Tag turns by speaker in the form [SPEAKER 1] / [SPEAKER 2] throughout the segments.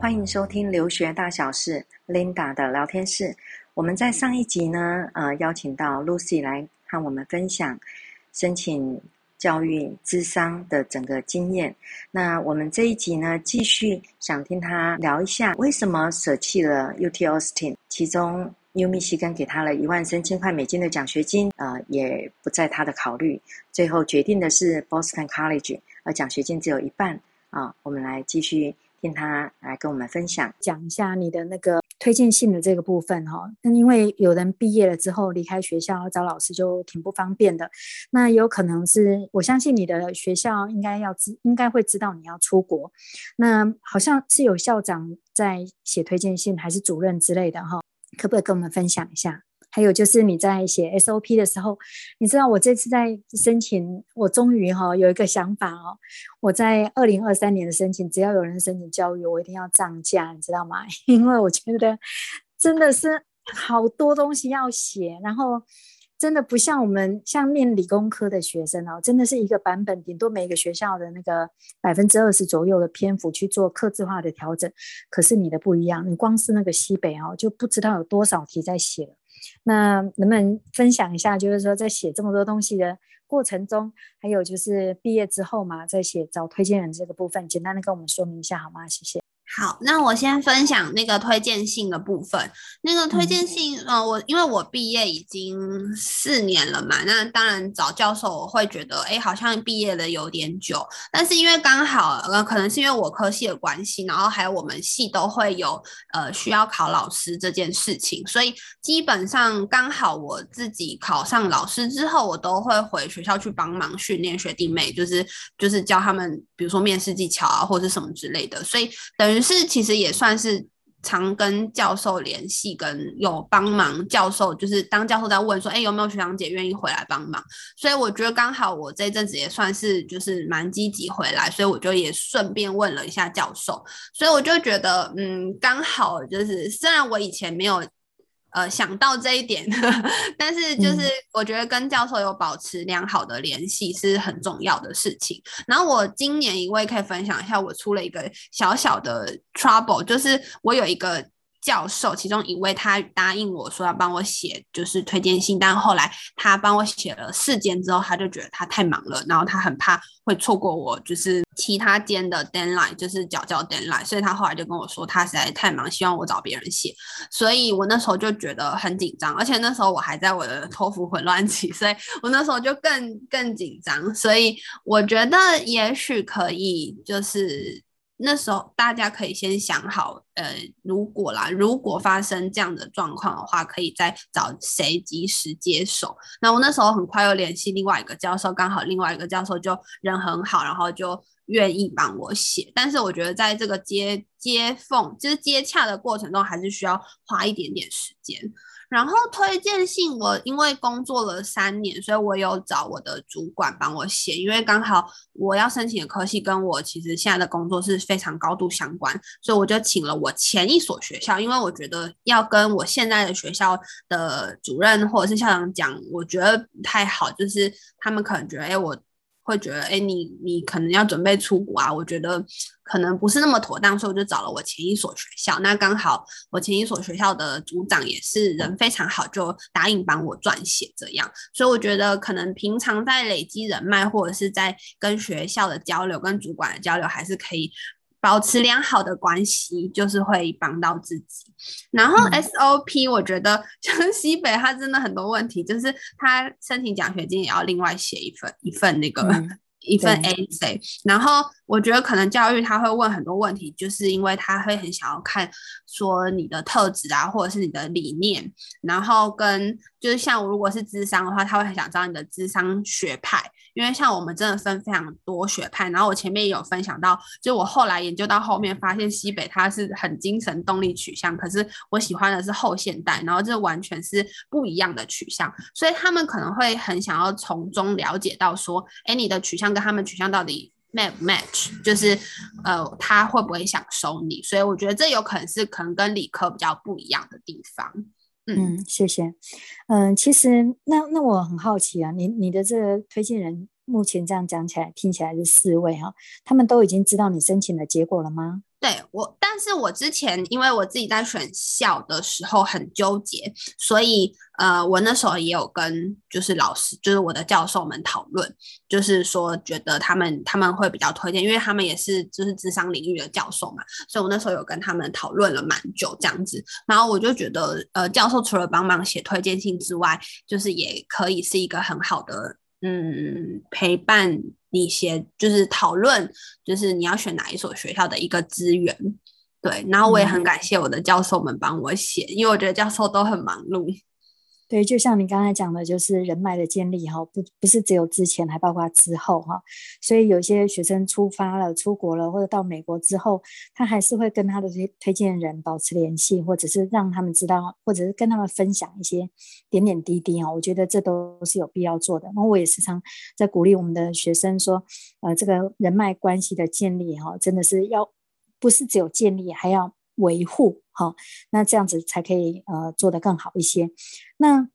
[SPEAKER 1] 欢迎收听留学大小事，Linda 的聊天室。我们在上一集呢，呃，邀请到 Lucy 来和我们分享申请教育智商的整个经验。那我们这一集呢，继续想听他聊一下，为什么舍弃了 UT Austin，其中 U 密西根给他了一万三千块美金的奖学金，呃，也不在他的考虑，最后决定的是 Boston College，而奖学金只有一半啊，我们来继续听他来跟我们分享，
[SPEAKER 2] 讲一下你的那个。推荐信的这个部分哈，那因为有人毕业了之后离开学校找老师就挺不方便的。那有可能是我相信你的学校应该要知，应该会知道你要出国。那好像是有校长在写推荐信，还是主任之类的哈？可不可以跟我们分享一下？还有就是你在写 SOP 的时候，你知道我这次在申请，我终于哈有一个想法哦。我在二零二三年的申请，只要有人申请教育，我一定要涨价，你知道吗？因为我觉得真的是好多东西要写，然后真的不像我们像念理工科的学生哦，真的是一个版本，顶多每个学校的那个百分之二十左右的篇幅去做客制化的调整。可是你的不一样，你光是那个西北哦，就不知道有多少题在写了。那能不能分享一下，就是说在写这么多东西的过程中，还有就是毕业之后嘛，在写找推荐人这个部分，简单的跟我们说明一下好吗？谢谢。
[SPEAKER 3] 好，那我先分享那个推荐信的部分。那个推荐信，嗯、呃，我因为我毕业已经四年了嘛，那当然找教授我会觉得，哎，好像毕业的有点久。但是因为刚好，呃，可能是因为我科系的关系，然后还有我们系都会有呃需要考老师这件事情，所以基本上刚好我自己考上老师之后，我都会回学校去帮忙训练学弟妹，就是就是教他们，比如说面试技巧啊，或者什么之类的。所以等于。是，其实也算是常跟教授联系，跟有帮忙教授，就是当教授在问说，哎，有没有学长姐愿意回来帮忙？所以我觉得刚好我这阵子也算是就是蛮积极回来，所以我就也顺便问了一下教授，所以我就觉得，嗯，刚好就是虽然我以前没有。呃，想到这一点，呵呵，但是就是我觉得跟教授有保持良好的联系是很重要的事情。然后我今年一位可以分享一下，我出了一个小小的 trouble，就是我有一个。教授其中一位，他答应我说要帮我写就是推荐信，但后来他帮我写了四间之后，他就觉得他太忙了，然后他很怕会错过我就是其他间的 deadline，就是缴交 deadline，所以他后来就跟我说他实在太忙，希望我找别人写。所以我那时候就觉得很紧张，而且那时候我还在我的托福混乱期，所以我那时候就更更紧张。所以我觉得也许可以就是。那时候大家可以先想好，呃，如果啦，如果发生这样的状况的话，可以再找谁及时接手。那我那时候很快又联系另外一个教授，刚好另外一个教授就人很好，然后就愿意帮我写。但是我觉得在这个接接缝，就是接洽的过程中，还是需要花一点点时间。然后推荐信，我因为工作了三年，所以我有找我的主管帮我写，因为刚好我要申请的科系跟我其实现在的工作是非常高度相关，所以我就请了我前一所学校，因为我觉得要跟我现在的学校的主任或者是校长讲，我觉得不太好，就是他们可能觉得，哎，我。会觉得，哎，你你可能要准备出国啊？我觉得可能不是那么妥当，所以我就找了我前一所学校。那刚好我前一所学校的组长也是人非常好，就答应帮我撰写这样。所以我觉得可能平常在累积人脉，或者是在跟学校的交流、跟主管的交流，还是可以。保持良好的关系，就是会帮到自己。然后 SOP，我觉得像西北，他真的很多问题，就是他申请奖学金也要另外写一份一份那个。嗯一份 essay，然后我觉得可能教育他会问很多问题，就是因为他会很想要看说你的特质啊，或者是你的理念，然后跟就是像我如果是智商的话，他会很想知道你的智商学派，因为像我们真的分非常多学派，然后我前面也有分享到，就我后来研究到后面发现西北它是很精神动力取向，可是我喜欢的是后现代，然后这完全是不一样的取向，所以他们可能会很想要从中了解到说，哎，你的取向。跟他们取向到底 match match，就是呃他会不会想收你？所以我觉得这有可能是可能跟理科比较不一样的地方。
[SPEAKER 2] 嗯，谢谢。嗯，其实那那我很好奇啊，你你的这个推荐人目前这样讲起来，听起来是四位哈，他们都已经知道你申请的结果了吗？
[SPEAKER 3] 对我，但是我之前因为我自己在选校的时候很纠结，所以呃，我那时候也有跟就是老师，就是我的教授们讨论，就是说觉得他们他们会比较推荐，因为他们也是就是智商领域的教授嘛，所以我那时候有跟他们讨论了蛮久这样子，然后我就觉得呃，教授除了帮忙写推荐信之外，就是也可以是一个很好的嗯陪伴。你写就是讨论，就是你要选哪一所学校的一个资源，对。然后我也很感谢我的教授们帮我写，因为我觉得教授都很忙碌。
[SPEAKER 2] 对，就像你刚才讲的，就是人脉的建立哈，不不是只有之前，还包括之后哈。所以有些学生出发了、出国了，或者到美国之后，他还是会跟他的推推荐人保持联系，或者是让他们知道，或者是跟他们分享一些点点滴滴哈。我觉得这都是有必要做的。那我也时常在鼓励我们的学生说，呃，这个人脉关系的建立哈，真的是要不是只有建立，还要维护。好，那这样子才可以呃做得更好一些。那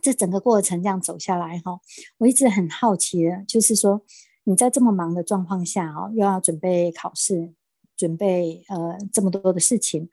[SPEAKER 2] 这整个过程这样走下来哈，我一直很好奇的，就是说你在这么忙的状况下哦，又要准备考试，准备呃这么多的事情，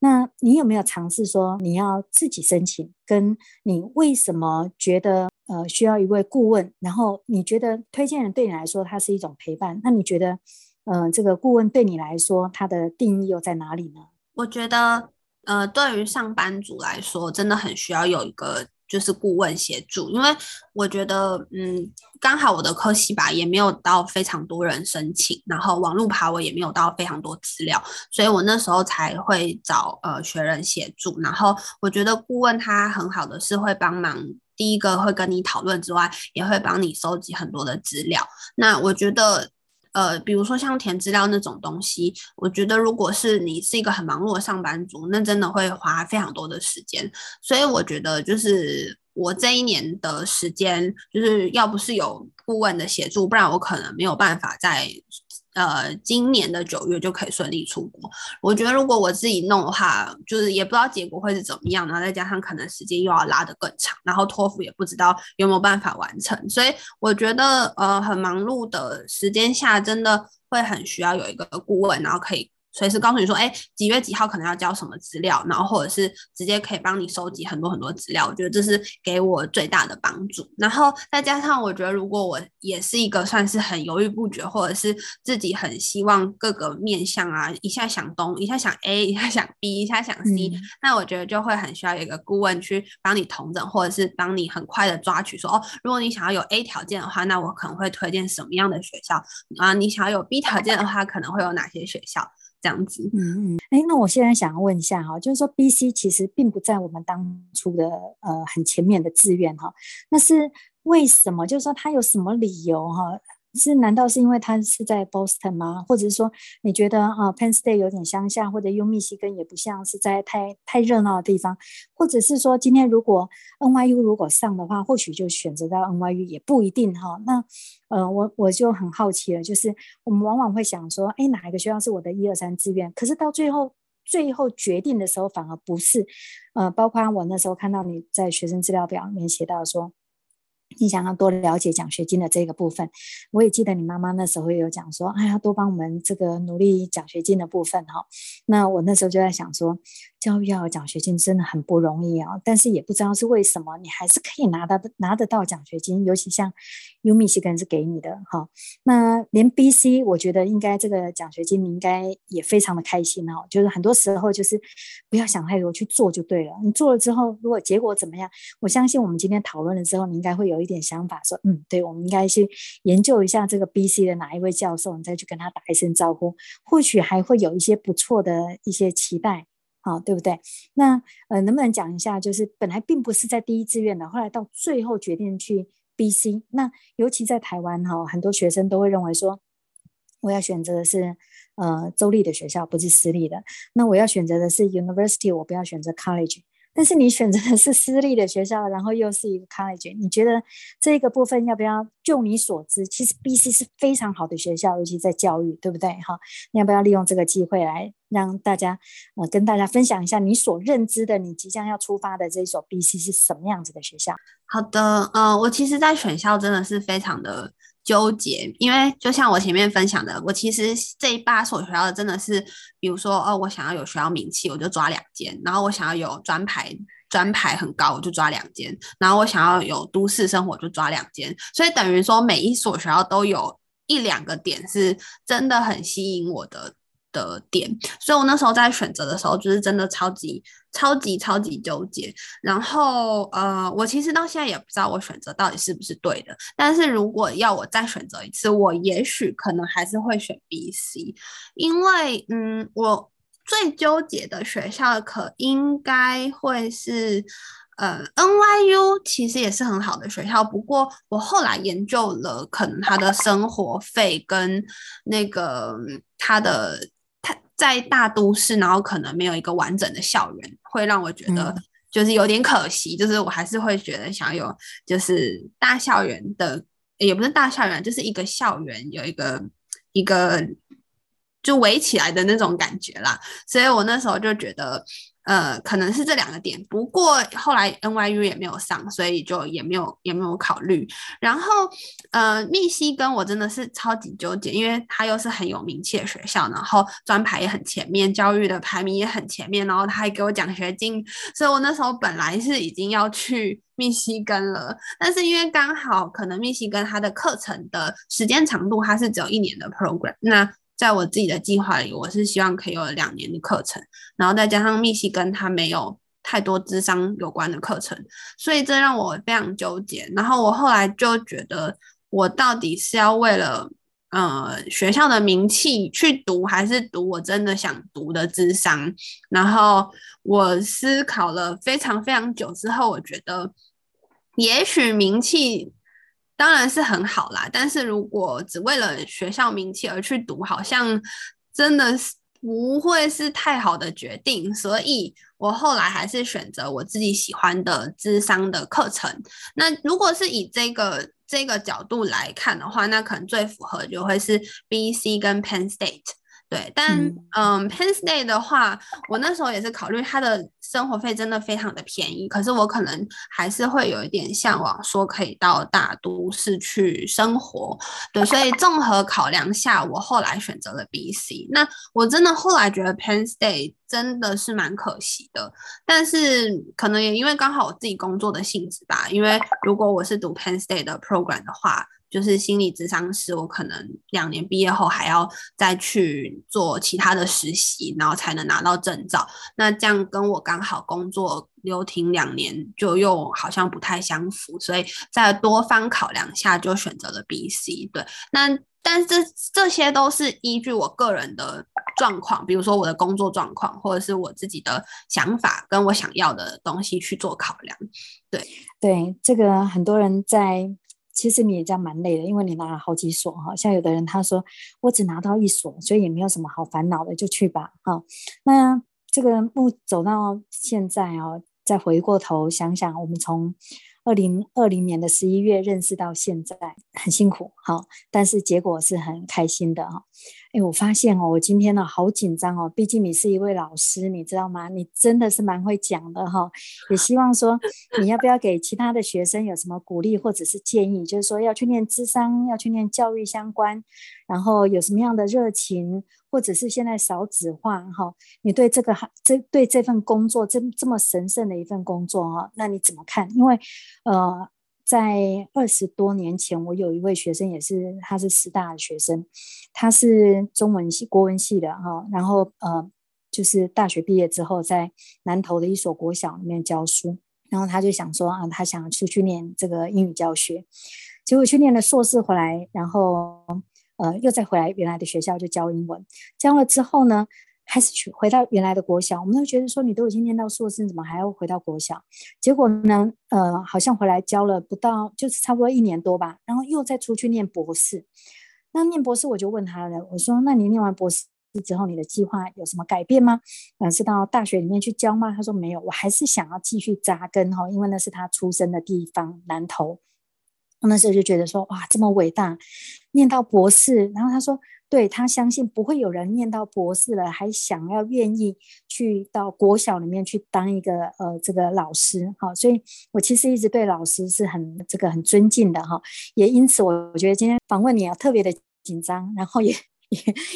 [SPEAKER 2] 那你有没有尝试说你要自己申请？跟你为什么觉得呃需要一位顾问？然后你觉得推荐人对你来说他是一种陪伴？那你觉得呃这个顾问对你来说他的定义又在哪里呢？
[SPEAKER 3] 我觉得，呃，对于上班族来说，真的很需要有一个就是顾问协助，因为我觉得，嗯，刚好我的科系吧，也没有到非常多人申请，然后网络爬文也没有到非常多资料，所以我那时候才会找呃学人协助。然后我觉得顾问他很好的是会帮忙，第一个会跟你讨论之外，也会帮你收集很多的资料。那我觉得。呃，比如说像填资料那种东西，我觉得如果是你是一个很忙碌的上班族，那真的会花非常多的时间。所以我觉得，就是我这一年的时间，就是要不是有顾问的协助，不然我可能没有办法在。呃，今年的九月就可以顺利出国。我觉得如果我自己弄的话，就是也不知道结果会是怎么样，然后再加上可能时间又要拉得更长，然后托福也不知道有没有办法完成。所以我觉得，呃，很忙碌的时间下，真的会很需要有一个顾问，然后可以。随时告诉你说，哎，几月几号可能要交什么资料，然后或者是直接可以帮你收集很多很多资料，我觉得这是给我最大的帮助。然后再加上，我觉得如果我也是一个算是很犹豫不决，或者是自己很希望各个面向啊，一下想东，一下想 A，一下想 B，一下想 C，嗯，那我觉得就会很需要有一个顾问去帮你同整，或者是帮你很快的抓取说，哦，如果你想要有 A 条件的话，那我可能会推荐什么样的学校啊？你想要有 B 条件的话，可能会有哪些学校？这样子，
[SPEAKER 2] 嗯嗯，哎，那我现在想要问一下哈，就是说 BC 其实并不在我们当初的呃很前面的志愿哈，那是为什么？就是说他有什么理由哈？是？难道是因为他是在 Boston 吗？或者是说你觉得啊，Penn State 有点乡下，或者 U 密西根也不像是在太太热闹的地方，或者是说今天如果 NYU 如果上的话，或许就选择到 NYU 也不一定哈。那呃，我我就很好奇了，就是我们往往会想说，哎，哪一个学校是我的一二三志愿？可是到最后最后决定的时候，反而不是。呃，包括我那时候看到你在学生资料表里面写到说。你想要多了解奖学金的这个部分，我也记得你妈妈那时候有讲说，哎呀，多帮我们这个努力奖学金的部分哈。那我那时候就在想说，教育要有奖学金真的很不容易啊，但是也不知道是为什么，你还是可以拿到拿得到奖学金，尤其像 Umi 西根是给你的哈。那连 BC，我觉得应该这个奖学金你应该也非常的开心哦。就是很多时候就是不要想太多，去做就对了。你做了之后，如果结果怎么样，我相信我们今天讨论了之后，你应该会有。一点想法说，嗯，对，我们应该去研究一下这个 BC 的哪一位教授，你再去跟他打一声招呼，或许还会有一些不错的一些期待，好，对不对？那呃，能不能讲一下，就是本来并不是在第一志愿的，后来到最后决定去 BC，那尤其在台湾哈，很多学生都会认为说，我要选择的是呃州立的学校，不是私立的，那我要选择的是 University，我不要选择 College。但是你选择的是私立的学校，然后又是一个 college，你觉得这个部分要不要？就你所知，其实 BC 是非常好的学校，尤其在教育，对不对？哈，你要不要利用这个机会来让大家呃跟大家分享一下你所认知的，你即将要出发的这一所 BC 是什么样子的学校？
[SPEAKER 3] 好的，呃，我其实，在选校真的是非常的纠结，因为就像我前面分享的，我其实这八所学校真的是，比如说哦，我想要有学校名气，我就抓两间；然后我想要有专排。专排很高，我就抓两间，然后我想要有都市生活，就抓两间，所以等于说每一所学校都有一两个点是真的很吸引我的的点，所以我那时候在选择的时候，就是真的超级超级超级纠结。然后呃，我其实到现在也不知道我选择到底是不是对的，但是如果要我再选择一次，我也许可能还是会选 BC，因为嗯我。最纠结的学校可应该会是，呃，NYU 其实也是很好的学校，不过我后来研究了，可能他的生活费跟那个他的在大都市，然后可能没有一个完整的校园，会让我觉得就是有点可惜，嗯、就是我还是会觉得想有就是大校园的，也不是大校园，就是一个校园有一个一个。就围起来的那种感觉啦，所以我那时候就觉得，呃，可能是这两个点。不过后来 NYU 也没有上，所以就也没有也没有考虑。然后，呃，密西根我真的是超级纠结，因为它又是很有名气的学校，然后专排也很前面，教育的排名也很前面，然后他还给我奖学金，所以我那时候本来是已经要去 密西根了，但是因为刚好可能密西根它的课程的时间长度它是只有一年的 program，那。在我自己的计划里，我是希望可以有两年的课程，然后再加上密西根它没有太多智商有关的课程，所以这让我非常纠结。然后我后来就觉得，我到底是要为了呃学校的名气去读，还是读我真的想读的智商？然后我思考了非常非常久之后，我觉得也许名气。当然是很好啦，但是如果只为了学校名气而去读，好像真的是不会是太好的决定。所以我后来还是选择我自己喜欢的智商的课程。那如果是以这个这个角度来看的话，那可能最符合就会是 BC 跟 Penn State。对，但嗯，Penn State 的话，我那时候也是考虑他的生活费真的非常的便宜，可是我可能还是会有一点向往，说可以到大都市去生活。对，所以综合考量下，我后来选择了 BC。那我真的后来觉得 Penn State 真的是蛮可惜的，但是可能也因为刚好我自己工作的性质吧，因为如果我是读 Penn State 的 program 的话。就是心理咨商师，我可能两年毕业后还要再去做其他的实习，然后才能拿到证照。那这样跟我刚好工作留停两年，就又好像不太相符，所以在多方考量下，就选择了 BC。对，那但是这这些都是依据我个人的状况，比如说我的工作状况，或者是我自己的想法跟我想要的东西去做考量。对
[SPEAKER 2] 对，这个很多人在。其实你也这样蛮累的，因为你拿了好几所哈。像有的人他说我只拿到一所，所以也没有什么好烦恼的，就去吧哈。那这个路走到现在哦，再回过头想想，我们从二零二零年的十一月认识到现在，很辛苦好，但是结果是很开心的哈。哎，我发现哦，我今天呢好紧张哦，毕竟你是一位老师，你知道吗？你真的是蛮会讲的哈。也希望说，你要不要给其他的学生有什么鼓励或者是建议？就是说要去念智商，要去念教育相关，然后有什么样的热情，或者是现在少子化哈？你对这个哈这对这份工作这这么神圣的一份工作哈，那你怎么看？因为呃。在二十多年前，我有一位学生，也是他是师大的学生，他是中文系、国文系的哈，然后呃，就是大学毕业之后，在南投的一所国小里面教书，然后他就想说啊，他想出去念这个英语教学，结果去念了硕士回来，然后呃，又再回来原来的学校就教英文，教了之后呢，还是去回到原来的国小，我们都觉得说，你都已经念到硕士，怎么还要回到国小？结果呢，呃，好像回来教了不到，就是差不多一年多吧，然后又再出去念博士。那念博士，我就问他了，我说：那你念完博士之后，你的计划有什么改变吗？嗯，是到大学里面去教吗？他说没有，我还是想要继续扎根哈，因为那是他出生的地方南投。那时候就觉得说哇，这么伟大，念到博士，然后他说。对，他相信不会有人念到博士了，还想要愿意去到国小里面去当一个呃这个老师哈，所以我其实一直对老师是很这个很尊敬的哈，也因此我觉得今天访问你啊特别的紧张，然后也。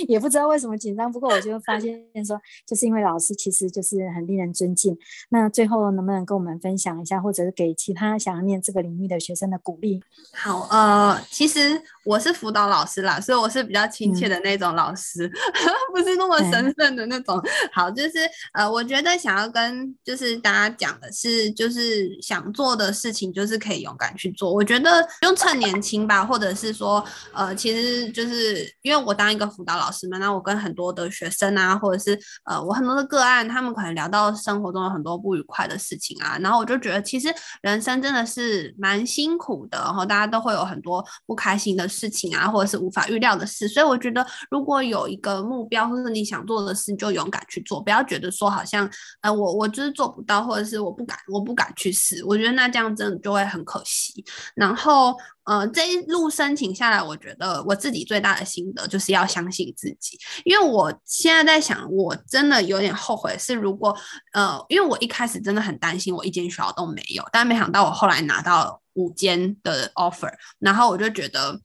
[SPEAKER 2] 也不知道为什么紧张，不过我就发现说，就是因为老师其实就是很令人尊敬。那最后能不能跟我们分享一下，或者是给其他想要念这个领域的学生的鼓励？
[SPEAKER 3] 好，呃，其实我是辅导老师啦，所以我是比较亲切的那种老师，嗯、不是那么神圣的那种。好，就是呃，我觉得想要跟就是大家讲的是，就是想做的事情就是可以勇敢去做。我觉得不用趁年轻吧，或者是说，呃，其实就是因为我当一个。辅导老师嘛，那我跟很多的学生啊，或者是呃，我很多的个案，他们可能聊到生活中有很多不愉快的事情啊，然后我就觉得其实人生真的是蛮辛苦的，然后大家都会有很多不开心的事事情啊，或者是无法预料的事，所以我觉得如果有一个目标或者你想做的事，你就勇敢去做，不要觉得说好像呃我我就是做不到，或者是我不敢我不敢去试，我觉得那这样真的就会很可惜，然后。呃，这一路申请下来，我觉得我自己最大的心得就是要相信自己，因为我现在在想，我真的有点后悔，是如果呃，因为我一开始真的很担心，我一间学校都没有，但没想到我后来拿到五间的 offer，然后我就觉得，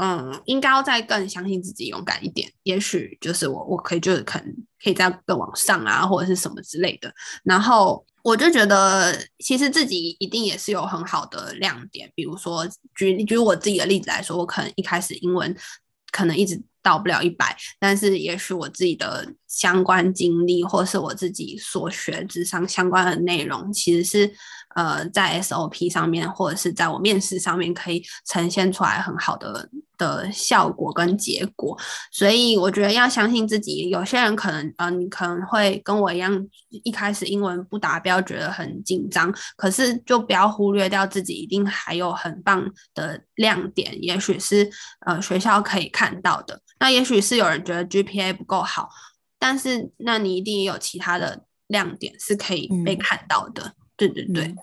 [SPEAKER 3] 嗯，应该要再更相信自己，勇敢一点，也许就是我我可以就是可能可以再更往上啊，或者是什么之类的，然后。我就觉得，其实自己一定也是有很好的亮点。比如说，举举我自己的例子来说，我可能一开始英文可能一直到不了一百，但是也许我自己的相关经历，或是我自己所学之上相关的内容，其实是。呃，在 SOP 上面，或者是在我面试上面，可以呈现出来很好的的效果跟结果。所以我觉得要相信自己。有些人可能，呃，你可能会跟我一样，一开始英文不达标，觉得很紧张。可是就不要忽略掉自己，一定还有很棒的亮点，也许是呃学校可以看到的。那也许是有人觉得 GPA 不够好，但是那你一定也有其他的亮点是可以被看到的。嗯、对对对。嗯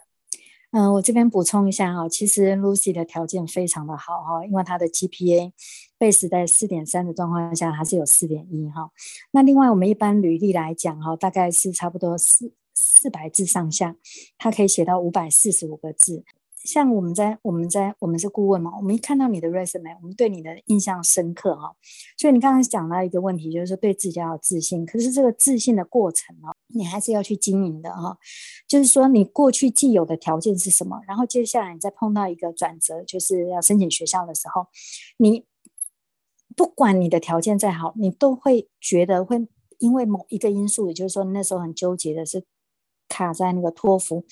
[SPEAKER 2] 嗯，我这边补充一下哈，其实 Lucy 的条件非常的好哈，因为她的 GPA base 在四点三的状况下，还是有四点一哈。那另外我们一般履历来讲哈，大概是差不多四四百字上下，它可以写到五百四十五个字。像我们在我们在我们是顾问嘛，我们一看到你的 resume，我们对你的印象深刻哈。所以你刚刚讲到一个问题，就是说对自己要有自信，可是这个自信的过程哦，你还是要去经营的哈。就是说你过去既有的条件是什么，然后接下来你再碰到一个转折，就是要申请学校的时候，你不管你的条件再好，你都会觉得会因为某一个因素，也就是说那时候很纠结的是卡在那个托福。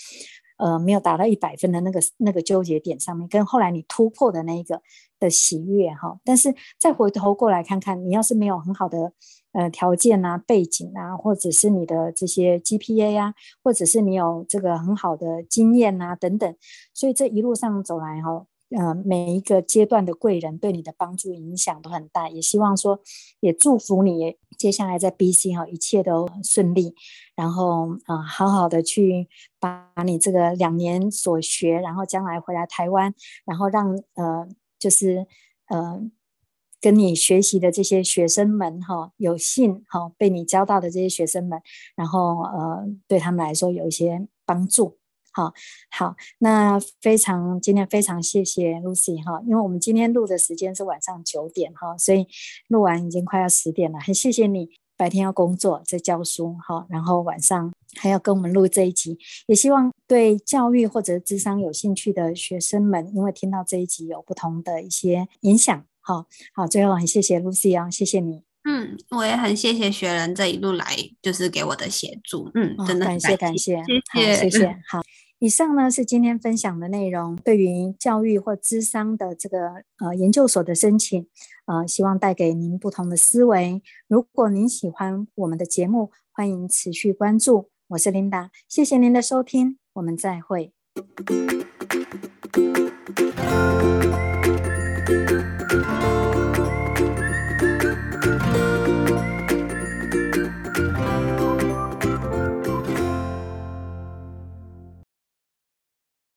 [SPEAKER 2] 呃，没有达到一百分的那个那个纠结点上面，跟后来你突破的那一个的喜悦哈，但是再回头过来看看，你要是没有很好的呃条件啊、背景啊，或者是你的这些 GPA 啊，或者是你有这个很好的经验啊等等，所以这一路上走来哈。呃，每一个阶段的贵人对你的帮助影响都很大，也希望说，也祝福你接下来在 BC 哈，一切都顺利，然后啊、呃，好好的去把你这个两年所学，然后将来回来台湾，然后让呃，就是呃，跟你学习的这些学生们哈，有幸哈被你教到的这些学生们，然后呃，对他们来说有一些帮助。好好，那非常今天非常谢谢 Lucy 哈，因为我们今天录的时间是晚上九点哈，所以录完已经快要十点了。很谢谢你白天要工作在教书哈，然后晚上还要跟我们录这一集，也希望对教育或者智商有兴趣的学生们，因为听到这一集有不同的一些影响。好好，最后很谢谢 Lucy 啊，谢谢你。
[SPEAKER 3] 嗯，我也很谢谢学人这一路来就是给我的协助。嗯，真的
[SPEAKER 2] 感谢感谢，谢谢谢谢 好。以上呢，是今天分享的内容。对于教育或资商的这个呃研究所的申请，呃希望带给您不同的思维。如果您喜欢我们的节目，欢迎持续关注。我是琳达，谢谢您的收听，我们再会。